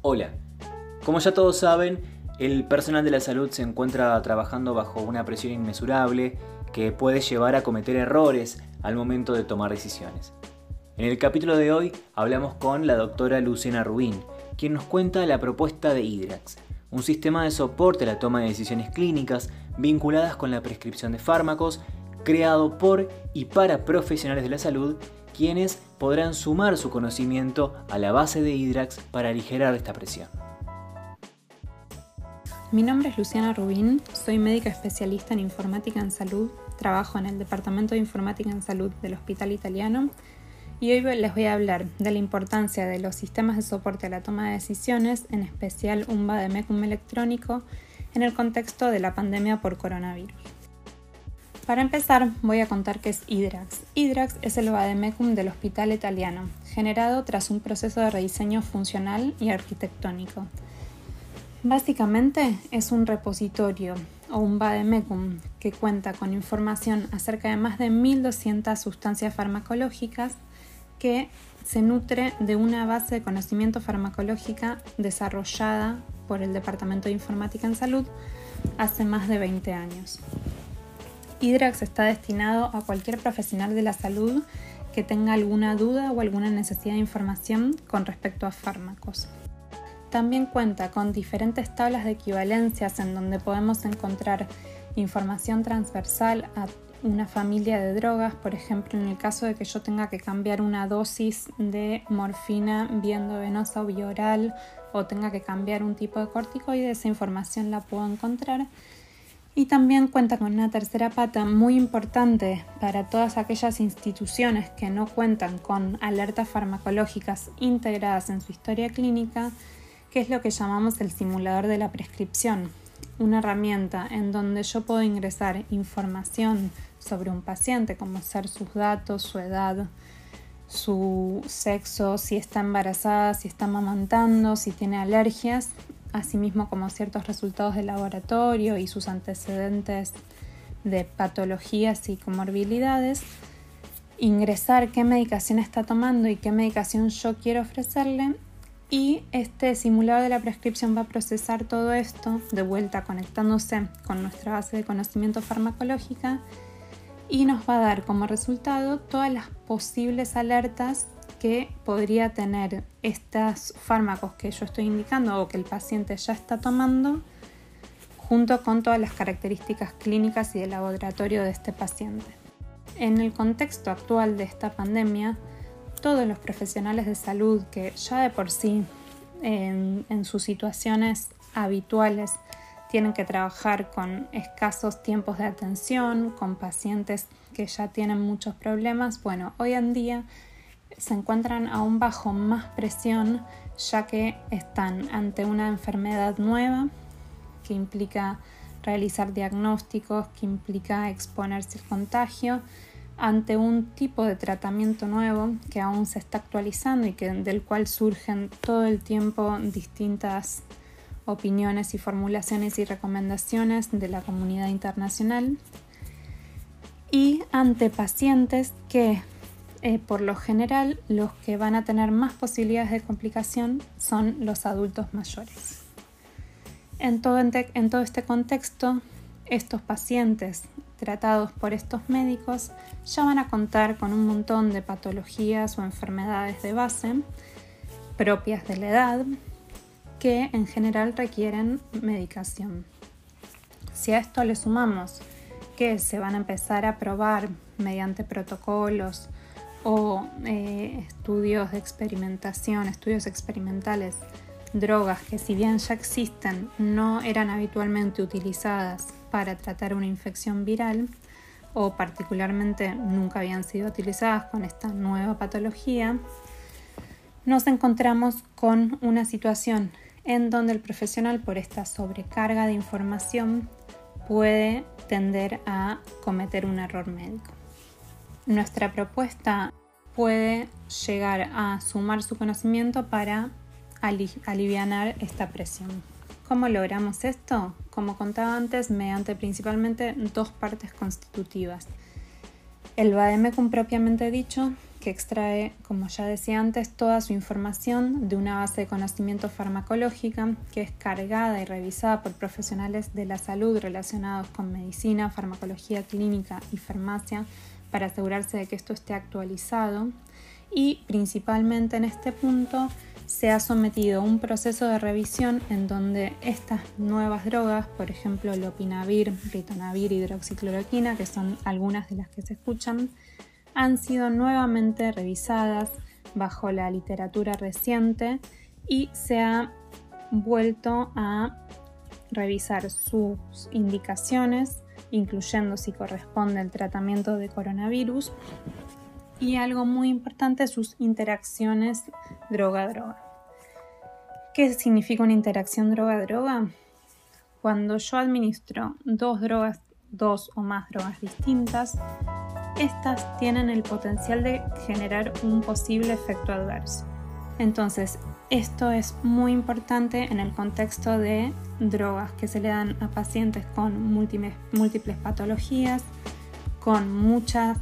Hola. Como ya todos saben, el personal de la salud se encuentra trabajando bajo una presión inmesurable que puede llevar a cometer errores al momento de tomar decisiones. En el capítulo de hoy hablamos con la doctora Luciana Rubín, quien nos cuenta la propuesta de Hydrax, un sistema de soporte a la toma de decisiones clínicas vinculadas con la prescripción de fármacos creado por y para profesionales de la salud quienes podrán sumar su conocimiento a la base de Hydrax para aligerar esta presión. Mi nombre es Luciana Rubín, soy médica especialista en informática en salud, trabajo en el Departamento de Informática en Salud del Hospital Italiano y hoy les voy a hablar de la importancia de los sistemas de soporte a la toma de decisiones, en especial un vademecum electrónico, en el contexto de la pandemia por coronavirus. Para empezar, voy a contar qué es Hydrax. Hydrax es el vademecum del hospital italiano, generado tras un proceso de rediseño funcional y arquitectónico. Básicamente es un repositorio o un vademecum que cuenta con información acerca de más de 1.200 sustancias farmacológicas que se nutre de una base de conocimiento farmacológica desarrollada por el Departamento de Informática en Salud hace más de 20 años. Hydrax está destinado a cualquier profesional de la salud que tenga alguna duda o alguna necesidad de información con respecto a fármacos. También cuenta con diferentes tablas de equivalencias en donde podemos encontrar información transversal a una familia de drogas, por ejemplo, en el caso de que yo tenga que cambiar una dosis de morfina viendo venosa o bioral o tenga que cambiar un tipo de corticoide, esa información la puedo encontrar y también cuenta con una tercera pata muy importante para todas aquellas instituciones que no cuentan con alertas farmacológicas integradas en su historia clínica, que es lo que llamamos el simulador de la prescripción, una herramienta en donde yo puedo ingresar información sobre un paciente, como ser sus datos, su edad, su sexo, si está embarazada, si está amamantando, si tiene alergias, asimismo como ciertos resultados de laboratorio y sus antecedentes de patologías y comorbilidades, ingresar qué medicación está tomando y qué medicación yo quiero ofrecerle. Y este simulador de la prescripción va a procesar todo esto de vuelta conectándose con nuestra base de conocimiento farmacológica y nos va a dar como resultado todas las posibles alertas que podría tener estos fármacos que yo estoy indicando o que el paciente ya está tomando junto con todas las características clínicas y de laboratorio de este paciente. En el contexto actual de esta pandemia, todos los profesionales de salud que ya de por sí en, en sus situaciones habituales tienen que trabajar con escasos tiempos de atención, con pacientes que ya tienen muchos problemas, bueno, hoy en día se encuentran aún bajo más presión ya que están ante una enfermedad nueva que implica realizar diagnósticos, que implica exponerse al contagio, ante un tipo de tratamiento nuevo que aún se está actualizando y que, del cual surgen todo el tiempo distintas opiniones y formulaciones y recomendaciones de la comunidad internacional. Y ante pacientes que eh, por lo general los que van a tener más posibilidades de complicación son los adultos mayores. En todo, en todo este contexto, estos pacientes tratados por estos médicos ya van a contar con un montón de patologías o enfermedades de base propias de la edad que en general requieren medicación. Si a esto le sumamos que se van a empezar a probar mediante protocolos o eh, estudios de experimentación, estudios experimentales, drogas que si bien ya existen no eran habitualmente utilizadas para tratar una infección viral o particularmente nunca habían sido utilizadas con esta nueva patología, nos encontramos con una situación en donde el profesional por esta sobrecarga de información puede tender a cometer un error médico. Nuestra propuesta puede llegar a sumar su conocimiento para aliviar esta presión. ¿Cómo logramos esto? Como contaba antes, mediante principalmente dos partes constitutivas. El vademecum propiamente dicho, que extrae, como ya decía antes, toda su información de una base de conocimiento farmacológica que es cargada y revisada por profesionales de la salud relacionados con medicina, farmacología clínica y farmacia para asegurarse de que esto esté actualizado y principalmente en este punto se ha sometido a un proceso de revisión en donde estas nuevas drogas, por ejemplo lopinavir, ritonavir, hidroxicloroquina, que son algunas de las que se escuchan, han sido nuevamente revisadas bajo la literatura reciente y se ha vuelto a revisar sus indicaciones, incluyendo si corresponde al tratamiento de coronavirus y algo muy importante, sus interacciones droga-droga. ¿Qué significa una interacción droga-droga? Cuando yo administro dos drogas, dos o más drogas distintas, estas tienen el potencial de generar un posible efecto adverso. Entonces, esto es muy importante en el contexto de drogas que se le dan a pacientes con múltiples, patologías, con muchos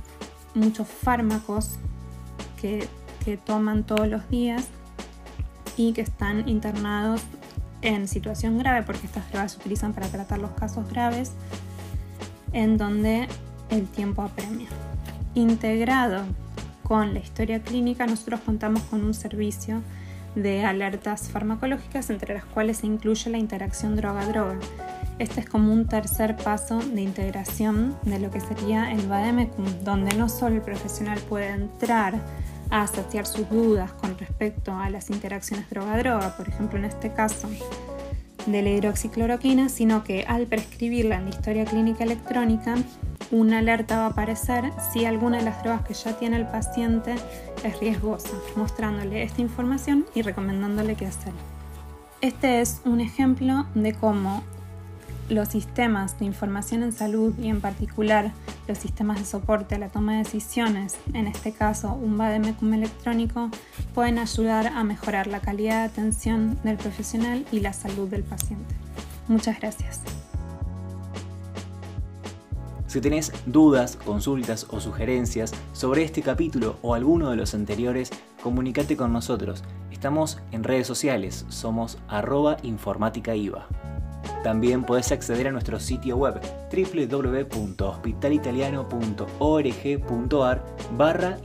fármacos que, toman todos los días y que están internados en situación grave, porque estas drogas se utilizan para tratar los casos graves, en donde el tiempo apremia. Integrado con la historia clínica, nosotros contamos con un servicio de alertas farmacológicas, entre las cuales se incluye la interacción droga-droga. Este es como un tercer paso de integración de lo que sería el VADEMECUM, donde no solo el profesional puede entrar a saciar sus dudas con respecto a las interacciones droga-droga, por ejemplo en este caso de la hidroxicloroquina, sino que al prescribirla en la historia clínica electrónica, una alerta va a aparecer si alguna de las drogas que ya tiene el paciente es riesgosa, mostrándole esta información y recomendándole qué hacer. Este es un ejemplo de cómo los sistemas de información en salud y en particular los sistemas de soporte a la toma de decisiones, en este caso un VADEMECUM electrónico, pueden ayudar a mejorar la calidad de atención del profesional y la salud del paciente. Muchas gracias. Si tenés dudas, consultas o sugerencias sobre este capítulo o alguno de los anteriores, comunícate con nosotros. Estamos en redes sociales, somos arroba informáticaiva. También puedes acceder a nuestro sitio web www.hospitalitaliano.org.ar barra.